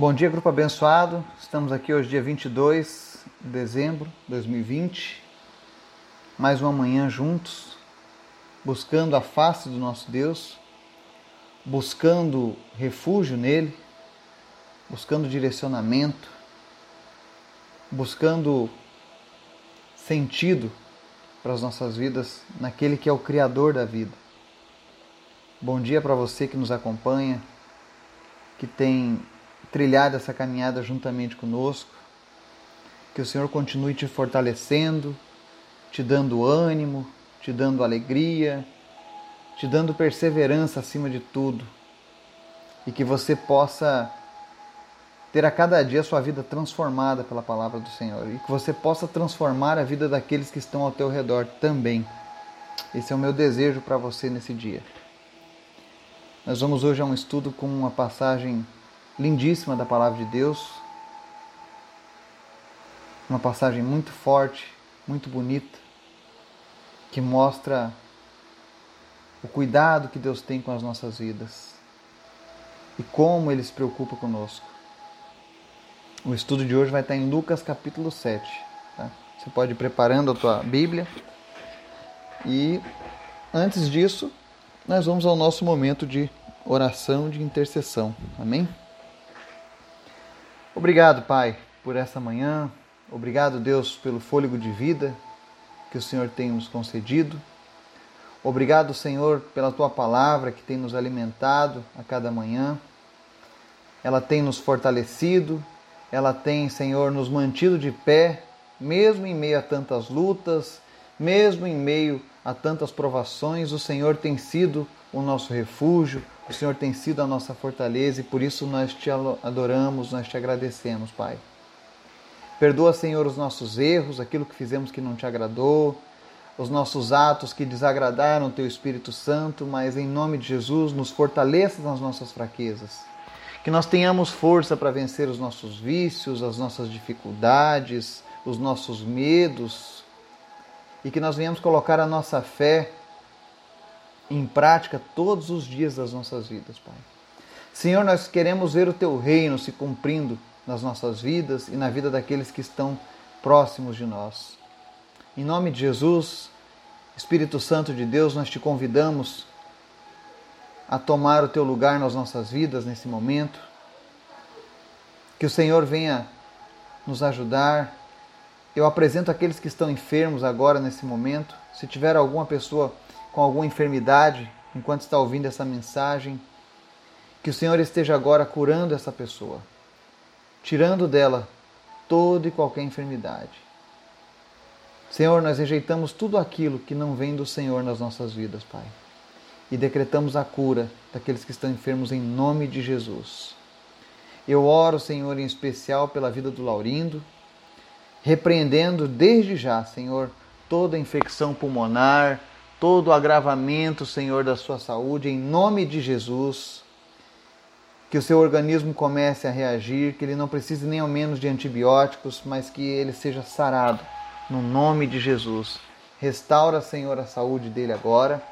Bom dia, grupo abençoado. Estamos aqui hoje, dia 22 de dezembro de 2020. Mais uma manhã juntos, buscando a face do nosso Deus, buscando refúgio nele, buscando direcionamento, buscando sentido para as nossas vidas naquele que é o Criador da vida. Bom dia para você que nos acompanha, que tem trilhado essa caminhada juntamente conosco. Que o Senhor continue te fortalecendo, te dando ânimo, te dando alegria, te dando perseverança acima de tudo. E que você possa ter a cada dia a sua vida transformada pela palavra do Senhor. E que você possa transformar a vida daqueles que estão ao teu redor também. Esse é o meu desejo para você nesse dia. Nós vamos hoje a um estudo com uma passagem lindíssima da palavra de Deus. Uma passagem muito forte, muito bonita, que mostra o cuidado que Deus tem com as nossas vidas e como Ele se preocupa conosco. O estudo de hoje vai estar em Lucas capítulo 7. Tá? Você pode ir preparando a tua Bíblia. E antes disso, nós vamos ao nosso momento de oração de intercessão. Amém? Obrigado, Pai, por essa manhã. Obrigado, Deus, pelo fôlego de vida que o Senhor tem nos concedido. Obrigado, Senhor, pela tua palavra que tem nos alimentado a cada manhã. Ela tem nos fortalecido, ela tem, Senhor, nos mantido de pé, mesmo em meio a tantas lutas, mesmo em meio a tantas provações, o Senhor tem sido o nosso refúgio, o Senhor tem sido a nossa fortaleza e por isso nós te adoramos, nós te agradecemos, Pai. Perdoa, Senhor, os nossos erros, aquilo que fizemos que não te agradou, os nossos atos que desagradaram o teu Espírito Santo, mas em nome de Jesus, nos fortaleça nas nossas fraquezas. Que nós tenhamos força para vencer os nossos vícios, as nossas dificuldades, os nossos medos, e que nós venhamos colocar a nossa fé em prática todos os dias das nossas vidas, Pai. Senhor, nós queremos ver o teu reino se cumprindo nas nossas vidas e na vida daqueles que estão próximos de nós. Em nome de Jesus, Espírito Santo de Deus, nós te convidamos a tomar o teu lugar nas nossas vidas nesse momento. Que o Senhor venha nos ajudar. Eu apresento aqueles que estão enfermos agora nesse momento. Se tiver alguma pessoa com alguma enfermidade enquanto está ouvindo essa mensagem, que o Senhor esteja agora curando essa pessoa, tirando dela toda e qualquer enfermidade. Senhor, nós rejeitamos tudo aquilo que não vem do Senhor nas nossas vidas, Pai. E decretamos a cura daqueles que estão enfermos em nome de Jesus. Eu oro, Senhor, em especial pela vida do Laurindo, repreendendo desde já, Senhor, toda infecção pulmonar, todo agravamento, Senhor, da sua saúde, em nome de Jesus. Que o seu organismo comece a reagir, que ele não precise nem ao menos de antibióticos, mas que ele seja sarado, no nome de Jesus. Restaura, Senhor, a saúde dele agora,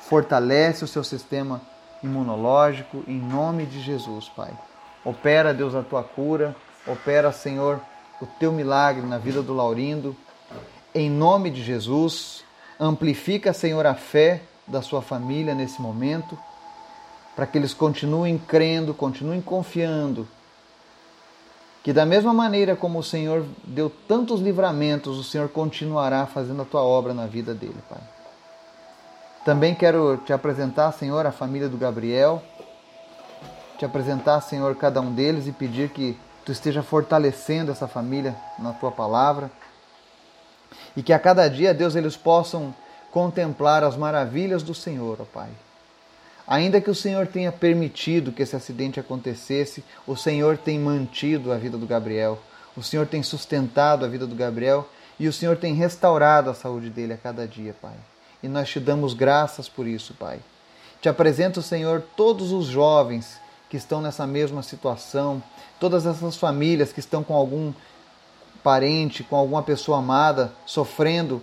fortalece o seu sistema imunológico, em nome de Jesus, Pai. Opera, Deus, a tua cura, opera, Senhor, o teu milagre na vida do Laurindo, em nome de Jesus. Amplifica, Senhor, a fé da sua família nesse momento, para que eles continuem crendo, continuem confiando. Que da mesma maneira como o Senhor deu tantos livramentos, o Senhor continuará fazendo a tua obra na vida dele, Pai. Também quero te apresentar, Senhor, a família do Gabriel, te apresentar, Senhor, cada um deles e pedir que tu esteja fortalecendo essa família na tua palavra e que a cada dia, Deus, eles possam contemplar as maravilhas do Senhor, ó Pai. Ainda que o Senhor tenha permitido que esse acidente acontecesse, o Senhor tem mantido a vida do Gabriel, o Senhor tem sustentado a vida do Gabriel e o Senhor tem restaurado a saúde dele a cada dia, Pai. E nós te damos graças por isso, Pai. Te apresento, Senhor, todos os jovens que estão nessa mesma situação, todas essas famílias que estão com algum parente, com alguma pessoa amada sofrendo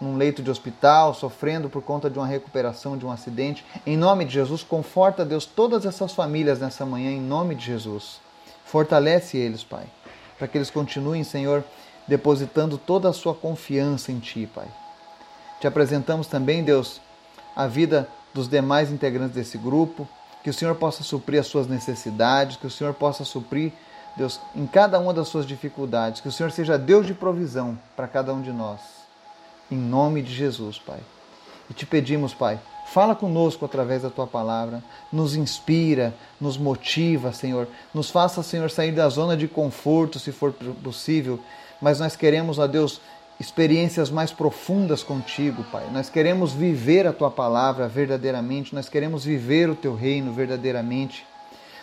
num leito de hospital, sofrendo por conta de uma recuperação de um acidente. Em nome de Jesus, conforta, Deus, todas essas famílias nessa manhã, em nome de Jesus. Fortalece eles, Pai, para que eles continuem, Senhor, depositando toda a sua confiança em Ti, Pai. Te apresentamos também, Deus, a vida dos demais integrantes desse grupo, que o Senhor possa suprir as suas necessidades, que o Senhor possa suprir, Deus, em cada uma das suas dificuldades, que o Senhor seja Deus de provisão para cada um de nós. Em nome de Jesus, Pai. E te pedimos, Pai, Fala conosco através da tua palavra, nos inspira, nos motiva, Senhor. Nos faça, Senhor, sair da zona de conforto, se for possível, mas nós queremos, ó Deus, experiências mais profundas contigo, Pai. Nós queremos viver a tua palavra verdadeiramente, nós queremos viver o teu reino verdadeiramente.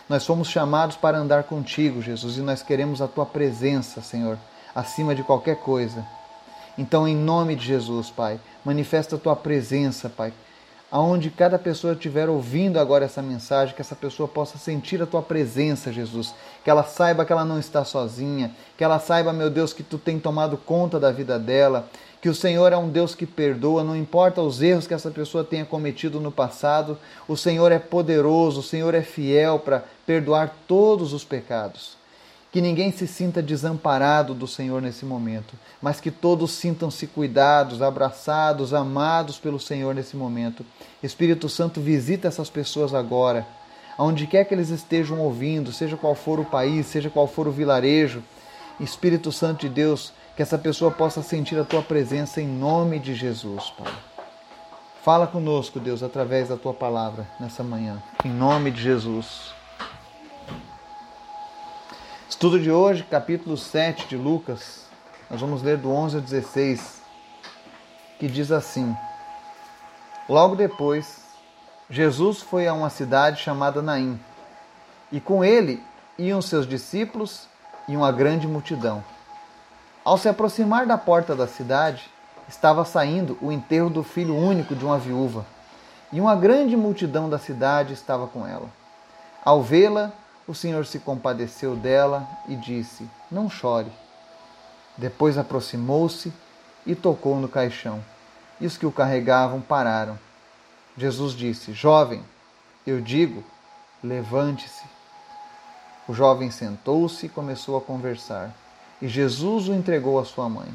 Nós fomos chamados para andar contigo, Jesus, e nós queremos a tua presença, Senhor, acima de qualquer coisa. Então, em nome de Jesus, Pai, manifesta a tua presença, Pai. Aonde cada pessoa estiver ouvindo agora essa mensagem, que essa pessoa possa sentir a tua presença, Jesus, que ela saiba que ela não está sozinha, que ela saiba, meu Deus, que tu tem tomado conta da vida dela, que o Senhor é um Deus que perdoa, não importa os erros que essa pessoa tenha cometido no passado, o Senhor é poderoso, o Senhor é fiel para perdoar todos os pecados. Que ninguém se sinta desamparado do Senhor nesse momento, mas que todos sintam-se cuidados, abraçados, amados pelo Senhor nesse momento. Espírito Santo, visita essas pessoas agora, aonde quer que eles estejam ouvindo, seja qual for o país, seja qual for o vilarejo. Espírito Santo de Deus, que essa pessoa possa sentir a tua presença em nome de Jesus, Pai. Fala conosco, Deus, através da tua palavra nessa manhã, em nome de Jesus. Estudo de hoje, capítulo 7 de Lucas. Nós vamos ler do 11 ao 16, que diz assim: Logo depois, Jesus foi a uma cidade chamada Naim, e com ele iam seus discípulos e uma grande multidão. Ao se aproximar da porta da cidade, estava saindo o enterro do filho único de uma viúva, e uma grande multidão da cidade estava com ela. Ao vê-la, o Senhor se compadeceu dela e disse: Não chore. Depois aproximou-se e tocou no caixão. E os que o carregavam pararam. Jesus disse: Jovem, eu digo, levante-se. O jovem sentou-se e começou a conversar. E Jesus o entregou à sua mãe.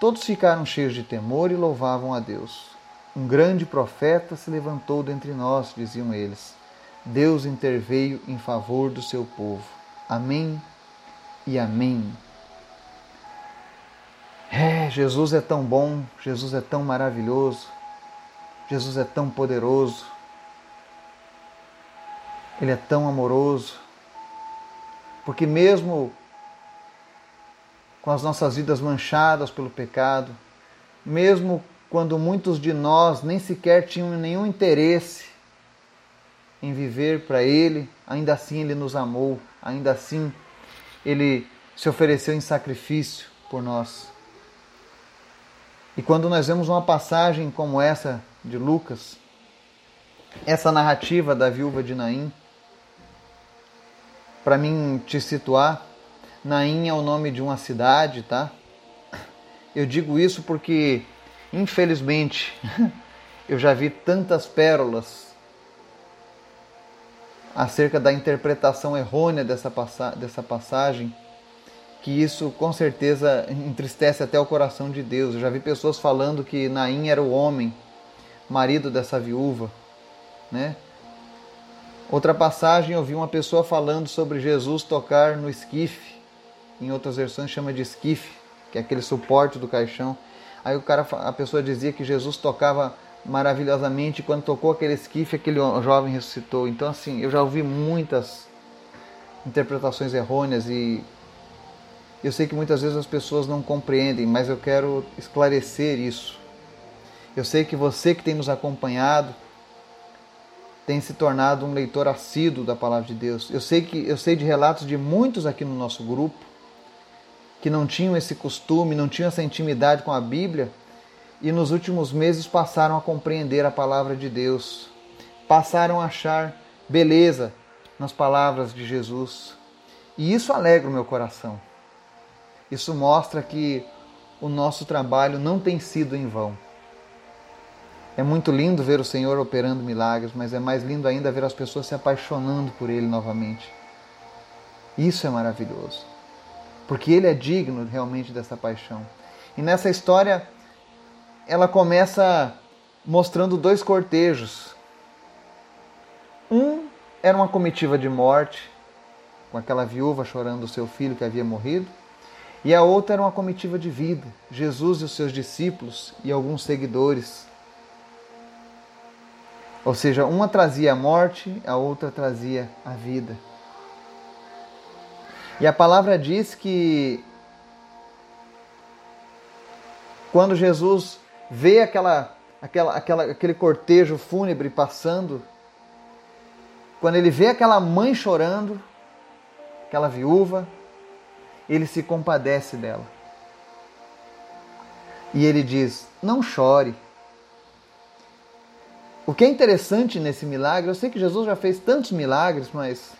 Todos ficaram cheios de temor e louvavam a Deus. Um grande profeta se levantou dentre nós, diziam eles. Deus interveio em favor do seu povo. Amém e amém. É, Jesus é tão bom, Jesus é tão maravilhoso, Jesus é tão poderoso, Ele é tão amoroso, porque mesmo com as nossas vidas manchadas pelo pecado, mesmo quando muitos de nós nem sequer tinham nenhum interesse em viver para Ele, ainda assim Ele nos amou, ainda assim Ele se ofereceu em sacrifício por nós. E quando nós vemos uma passagem como essa de Lucas, essa narrativa da viúva de Naim, para mim te situar, Naim é o nome de uma cidade, tá? Eu digo isso porque, infelizmente, eu já vi tantas pérolas acerca da interpretação errônea dessa, dessa passagem, que isso com certeza entristece até o coração de Deus. Eu já vi pessoas falando que Naim era o homem, marido dessa viúva, né? Outra passagem eu vi uma pessoa falando sobre Jesus tocar no esquife, em outras versões chama de esquife, que é aquele suporte do caixão. Aí o cara, a pessoa dizia que Jesus tocava maravilhosamente. Quando tocou aquele esquife, aquele jovem ressuscitou. Então, assim, eu já ouvi muitas interpretações errôneas e eu sei que muitas vezes as pessoas não compreendem, mas eu quero esclarecer isso. Eu sei que você que tem nos acompanhado tem se tornado um leitor assíduo da palavra de Deus. Eu sei que eu sei de relatos de muitos aqui no nosso grupo que não tinham esse costume, não tinham essa intimidade com a Bíblia e nos últimos meses passaram a compreender a palavra de Deus, passaram a achar beleza nas palavras de Jesus. E isso alegra o meu coração. Isso mostra que o nosso trabalho não tem sido em vão. É muito lindo ver o Senhor operando milagres, mas é mais lindo ainda ver as pessoas se apaixonando por Ele novamente. Isso é maravilhoso. Porque ele é digno realmente dessa paixão. E nessa história, ela começa mostrando dois cortejos. Um era uma comitiva de morte, com aquela viúva chorando o seu filho que havia morrido. E a outra era uma comitiva de vida, Jesus e os seus discípulos e alguns seguidores. Ou seja, uma trazia a morte, a outra trazia a vida. E a palavra diz que quando Jesus vê aquela, aquela, aquela, aquele cortejo fúnebre passando, quando ele vê aquela mãe chorando, aquela viúva, ele se compadece dela. E ele diz: Não chore. O que é interessante nesse milagre, eu sei que Jesus já fez tantos milagres, mas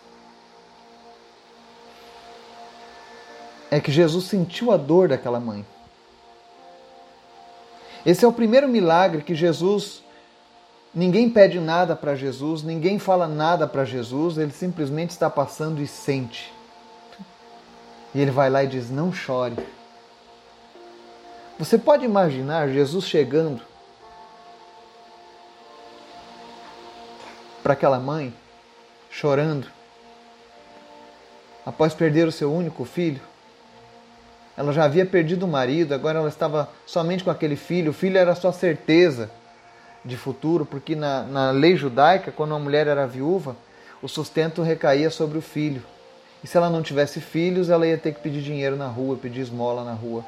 é que Jesus sentiu a dor daquela mãe. Esse é o primeiro milagre que Jesus ninguém pede nada para Jesus, ninguém fala nada para Jesus, ele simplesmente está passando e sente. E ele vai lá e diz: Não chore. Você pode imaginar Jesus chegando para aquela mãe, chorando, após perder o seu único filho? Ela já havia perdido o marido, agora ela estava somente com aquele filho. O filho era sua certeza de futuro, porque na, na lei judaica, quando uma mulher era viúva, o sustento recaía sobre o filho. E se ela não tivesse filhos, ela ia ter que pedir dinheiro na rua, pedir esmola na rua.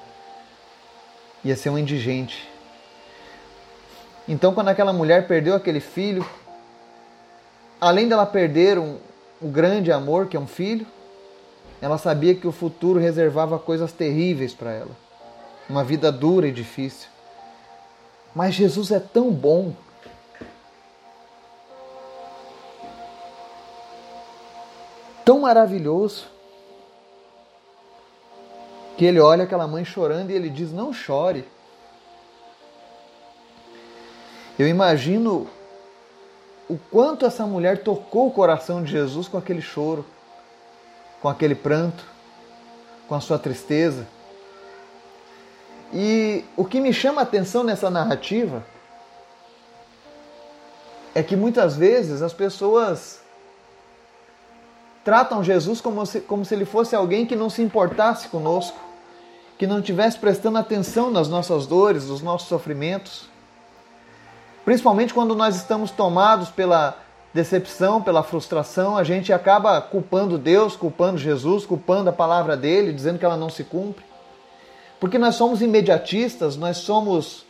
Ia ser um indigente. Então, quando aquela mulher perdeu aquele filho, além dela perder um, um grande amor, que é um filho, ela sabia que o futuro reservava coisas terríveis para ela. Uma vida dura e difícil. Mas Jesus é tão bom tão maravilhoso que ele olha aquela mãe chorando e ele diz: Não chore. Eu imagino o quanto essa mulher tocou o coração de Jesus com aquele choro, com aquele pranto, com a sua tristeza. E o que me chama a atenção nessa narrativa é que muitas vezes as pessoas tratam Jesus como se, como se ele fosse alguém que não se importasse conosco, que não estivesse prestando atenção nas nossas dores, nos nossos sofrimentos. Principalmente quando nós estamos tomados pela decepção, pela frustração, a gente acaba culpando Deus, culpando Jesus, culpando a palavra dele, dizendo que ela não se cumpre. Porque nós somos imediatistas, nós somos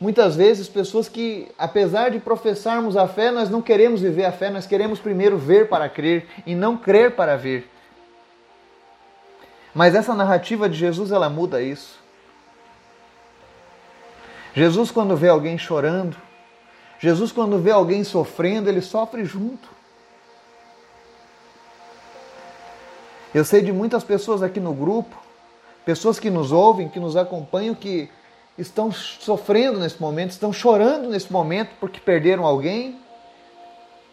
muitas vezes pessoas que, apesar de professarmos a fé, nós não queremos viver a fé, nós queremos primeiro ver para crer e não crer para ver. Mas essa narrativa de Jesus, ela muda isso. Jesus, quando vê alguém chorando, Jesus, quando vê alguém sofrendo, ele sofre junto. Eu sei de muitas pessoas aqui no grupo, pessoas que nos ouvem, que nos acompanham, que estão sofrendo nesse momento, estão chorando nesse momento porque perderam alguém,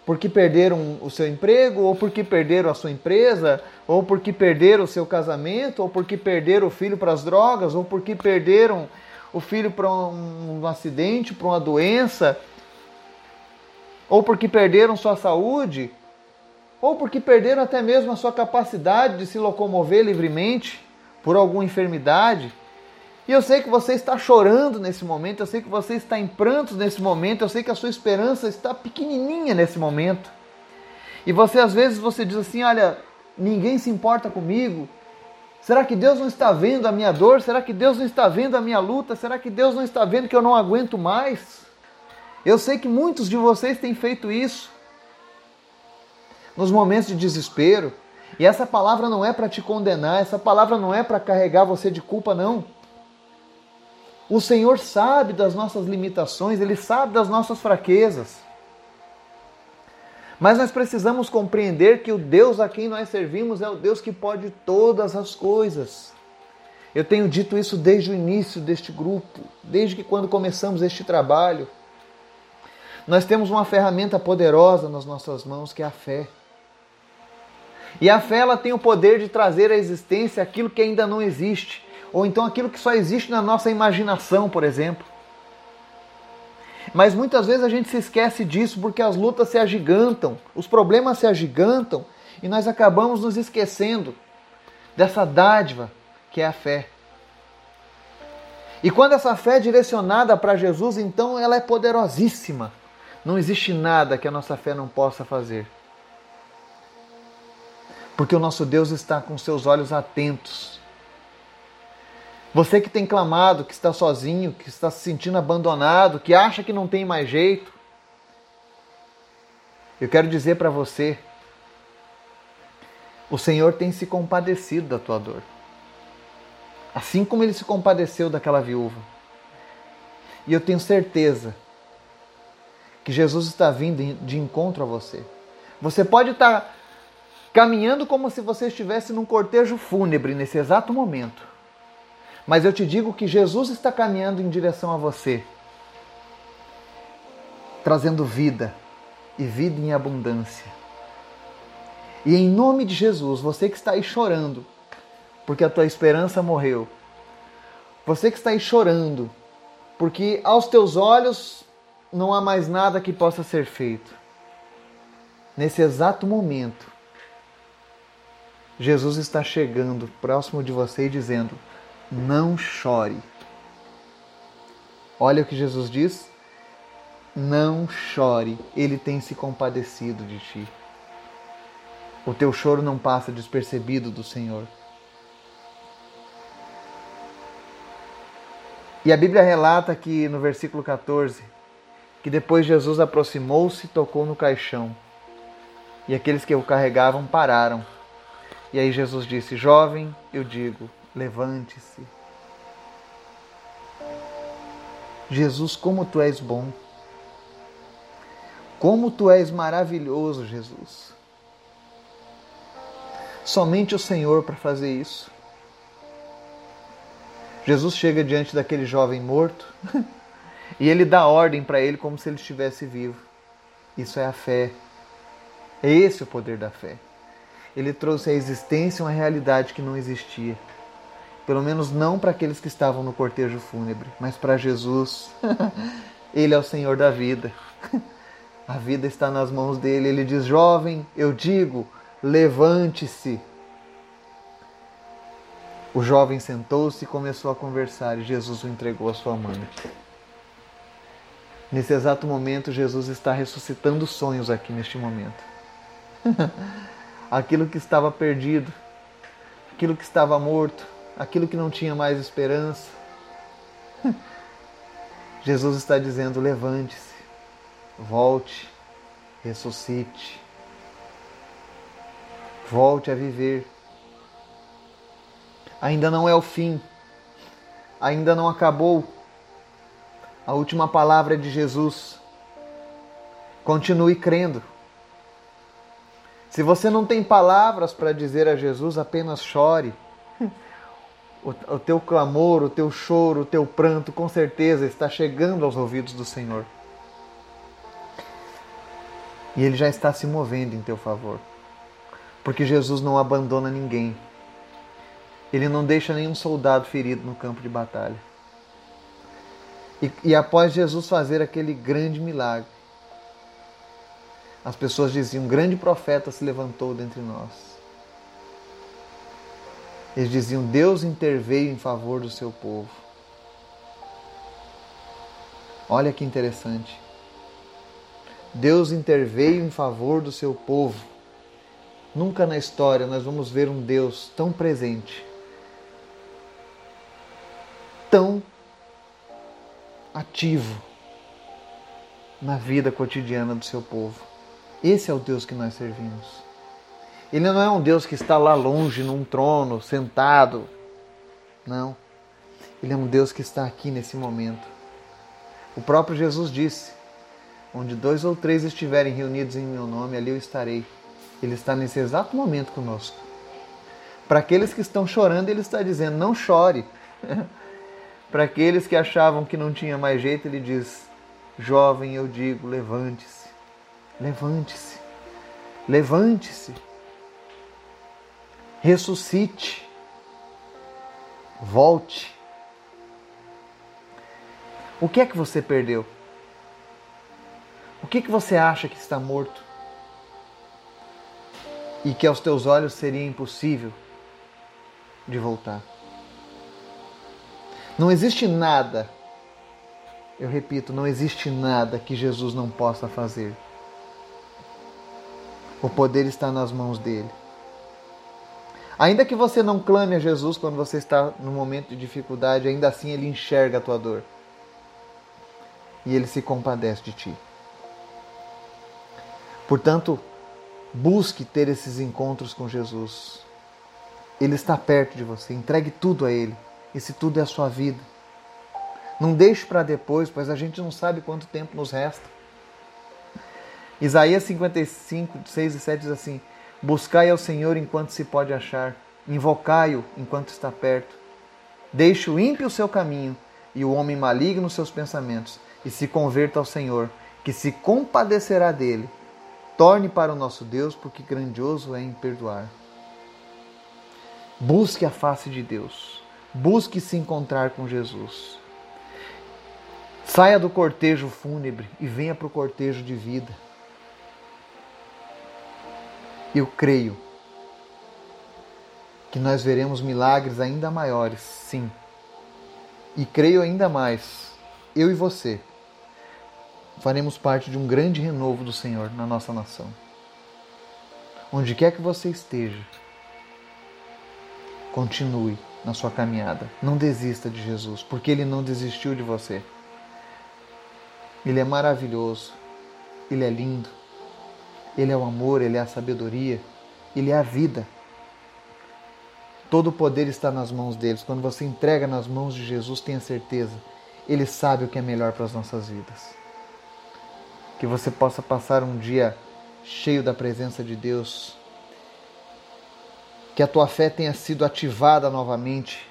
porque perderam o seu emprego, ou porque perderam a sua empresa, ou porque perderam o seu casamento, ou porque perderam o filho para as drogas, ou porque perderam o filho para um, um acidente, para uma doença, ou porque perderam sua saúde, ou porque perderam até mesmo a sua capacidade de se locomover livremente por alguma enfermidade. E eu sei que você está chorando nesse momento, eu sei que você está em prantos nesse momento, eu sei que a sua esperança está pequenininha nesse momento. E você às vezes você diz assim, olha, ninguém se importa comigo. Será que Deus não está vendo a minha dor? Será que Deus não está vendo a minha luta? Será que Deus não está vendo que eu não aguento mais? Eu sei que muitos de vocês têm feito isso nos momentos de desespero. E essa palavra não é para te condenar, essa palavra não é para carregar você de culpa, não. O Senhor sabe das nossas limitações, Ele sabe das nossas fraquezas. Mas nós precisamos compreender que o Deus a quem nós servimos é o Deus que pode todas as coisas. Eu tenho dito isso desde o início deste grupo, desde que quando começamos este trabalho. Nós temos uma ferramenta poderosa nas nossas mãos que é a fé. E a fé ela tem o poder de trazer à existência aquilo que ainda não existe, ou então aquilo que só existe na nossa imaginação, por exemplo. Mas muitas vezes a gente se esquece disso porque as lutas se agigantam, os problemas se agigantam e nós acabamos nos esquecendo dessa dádiva que é a fé. E quando essa fé é direcionada para Jesus, então ela é poderosíssima. Não existe nada que a nossa fé não possa fazer. Porque o nosso Deus está com seus olhos atentos. Você que tem clamado, que está sozinho, que está se sentindo abandonado, que acha que não tem mais jeito, eu quero dizer para você: o Senhor tem se compadecido da tua dor. Assim como ele se compadeceu daquela viúva. E eu tenho certeza que Jesus está vindo de encontro a você. Você pode estar caminhando como se você estivesse num cortejo fúnebre nesse exato momento. Mas eu te digo que Jesus está caminhando em direção a você, trazendo vida e vida em abundância. E em nome de Jesus, você que está aí chorando, porque a tua esperança morreu. Você que está aí chorando, porque aos teus olhos não há mais nada que possa ser feito. Nesse exato momento, Jesus está chegando próximo de você e dizendo: Não chore. Olha o que Jesus diz: Não chore, Ele tem se compadecido de ti. O teu choro não passa despercebido do Senhor. E a Bíblia relata que no versículo 14 que depois Jesus aproximou-se e tocou no caixão. E aqueles que o carregavam pararam. E aí Jesus disse: Jovem, eu digo, levante-se. Jesus, como tu és bom. Como tu és maravilhoso, Jesus. Somente o Senhor para fazer isso. Jesus chega diante daquele jovem morto e ele dá ordem para ele como se ele estivesse vivo. Isso é a fé. É esse o poder da fé. Ele trouxe à existência uma realidade que não existia. Pelo menos não para aqueles que estavam no cortejo fúnebre, mas para Jesus. ele é o Senhor da vida. A vida está nas mãos dele. Ele diz: Jovem, eu digo, levante-se. O jovem sentou-se e começou a conversar, e Jesus o entregou à sua mãe. Nesse exato momento, Jesus está ressuscitando sonhos aqui neste momento. aquilo que estava perdido, aquilo que estava morto, aquilo que não tinha mais esperança. Jesus está dizendo: levante-se, volte, ressuscite, volte a viver ainda não é o fim, ainda não acabou. A última palavra de Jesus. Continue crendo. Se você não tem palavras para dizer a Jesus, apenas chore. O, o teu clamor, o teu choro, o teu pranto, com certeza está chegando aos ouvidos do Senhor. E Ele já está se movendo em teu favor. Porque Jesus não abandona ninguém. Ele não deixa nenhum soldado ferido no campo de batalha. E, e após Jesus fazer aquele grande milagre, as pessoas diziam: um grande profeta se levantou dentre nós. Eles diziam: Deus interveio em favor do seu povo. Olha que interessante. Deus interveio em favor do seu povo. Nunca na história nós vamos ver um Deus tão presente tão ativo na vida cotidiana do seu povo. Esse é o Deus que nós servimos. Ele não é um Deus que está lá longe num trono, sentado. Não. Ele é um Deus que está aqui nesse momento. O próprio Jesus disse: Onde dois ou três estiverem reunidos em meu nome, ali eu estarei. Ele está nesse exato momento conosco. Para aqueles que estão chorando, ele está dizendo: Não chore. Para aqueles que achavam que não tinha mais jeito, ele diz: Jovem, eu digo, levante-se, levante-se, levante-se. ressuscite, volte. O que é que você perdeu? O que, que você acha que está morto? E que aos teus olhos seria impossível de voltar. Não existe nada, eu repito, não existe nada que Jesus não possa fazer. O poder está nas mãos dele. Ainda que você não clame a Jesus quando você está no momento de dificuldade, ainda assim ele enxerga a tua dor. E ele se compadece de ti. Portanto, busque ter esses encontros com Jesus. Ele está perto de você, entregue tudo a ele. Esse tudo é a sua vida. Não deixe para depois, pois a gente não sabe quanto tempo nos resta. Isaías 55, 6 e 7 diz assim: Buscai ao Senhor enquanto se pode achar, invocai-o enquanto está perto. Deixe o ímpio o seu caminho e o homem maligno os seus pensamentos, e se converta ao Senhor, que se compadecerá dele Torne para o nosso Deus, porque grandioso é em perdoar. Busque a face de Deus. Busque se encontrar com Jesus. Saia do cortejo fúnebre e venha para o cortejo de vida. Eu creio que nós veremos milagres ainda maiores, sim. E creio ainda mais, eu e você, faremos parte de um grande renovo do Senhor na nossa nação. Onde quer que você esteja, continue na sua caminhada. Não desista de Jesus, porque Ele não desistiu de você. Ele é maravilhoso, Ele é lindo, Ele é o amor, Ele é a sabedoria, Ele é a vida. Todo o poder está nas mãos deles. Quando você entrega nas mãos de Jesus, tenha certeza, Ele sabe o que é melhor para as nossas vidas que você possa passar um dia cheio da presença de Deus, que a tua fé tenha sido ativada novamente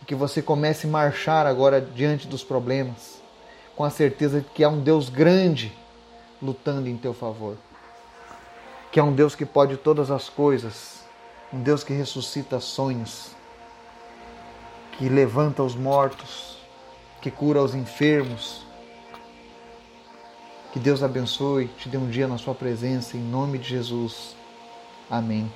e que você comece a marchar agora diante dos problemas, com a certeza de que há um Deus grande lutando em teu favor, que há um Deus que pode todas as coisas, um Deus que ressuscita sonhos, que levanta os mortos, que cura os enfermos que Deus abençoe, te dê um dia na sua presença, em nome de Jesus. Amém.